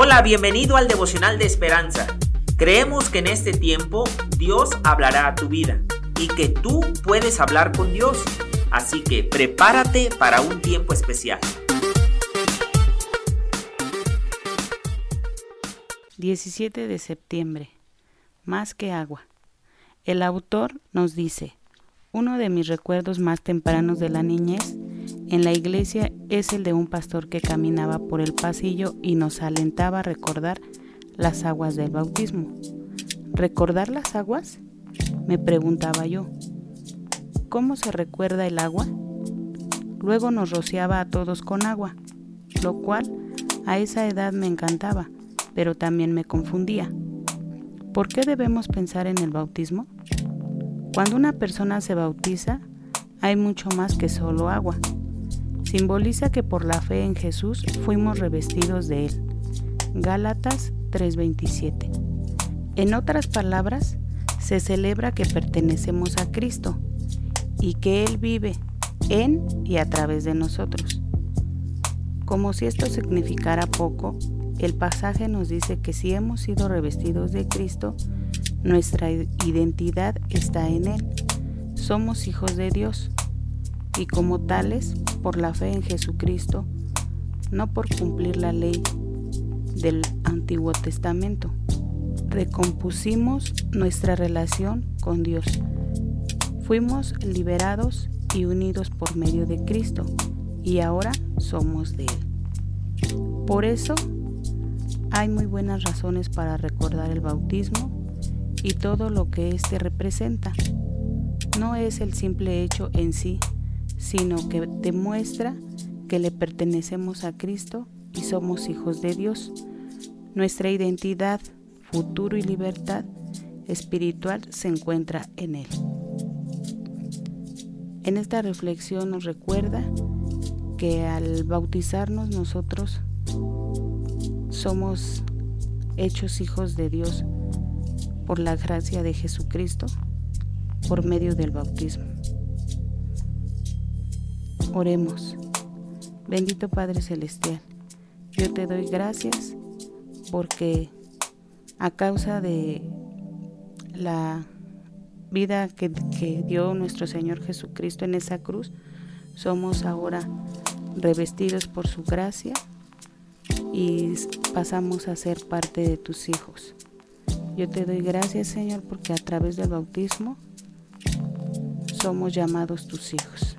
Hola, bienvenido al devocional de esperanza. Creemos que en este tiempo Dios hablará a tu vida y que tú puedes hablar con Dios. Así que prepárate para un tiempo especial. 17 de septiembre. Más que agua. El autor nos dice, uno de mis recuerdos más tempranos de la niñez en la iglesia es el de un pastor que caminaba por el pasillo y nos alentaba a recordar las aguas del bautismo. ¿Recordar las aguas? Me preguntaba yo. ¿Cómo se recuerda el agua? Luego nos rociaba a todos con agua, lo cual a esa edad me encantaba, pero también me confundía. ¿Por qué debemos pensar en el bautismo? Cuando una persona se bautiza, hay mucho más que solo agua simboliza que por la fe en Jesús fuimos revestidos de Él. Gálatas 3:27. En otras palabras, se celebra que pertenecemos a Cristo y que Él vive en y a través de nosotros. Como si esto significara poco, el pasaje nos dice que si hemos sido revestidos de Cristo, nuestra identidad está en Él. Somos hijos de Dios y como tales por la fe en Jesucristo, no por cumplir la ley del Antiguo Testamento. Recompusimos nuestra relación con Dios. Fuimos liberados y unidos por medio de Cristo y ahora somos de Él. Por eso hay muy buenas razones para recordar el bautismo y todo lo que éste representa. No es el simple hecho en sí, sino que demuestra que le pertenecemos a Cristo y somos hijos de Dios. Nuestra identidad, futuro y libertad espiritual se encuentra en Él. En esta reflexión nos recuerda que al bautizarnos nosotros somos hechos hijos de Dios por la gracia de Jesucristo por medio del bautismo. Oremos. Bendito Padre Celestial, yo te doy gracias porque a causa de la vida que, que, dio nuestro Señor Jesucristo en esa cruz, somos ahora revestidos por su gracia y pasamos a ser parte de tus hijos. Yo te doy gracias Señor porque a través del bautismo somos llamados tus hijos.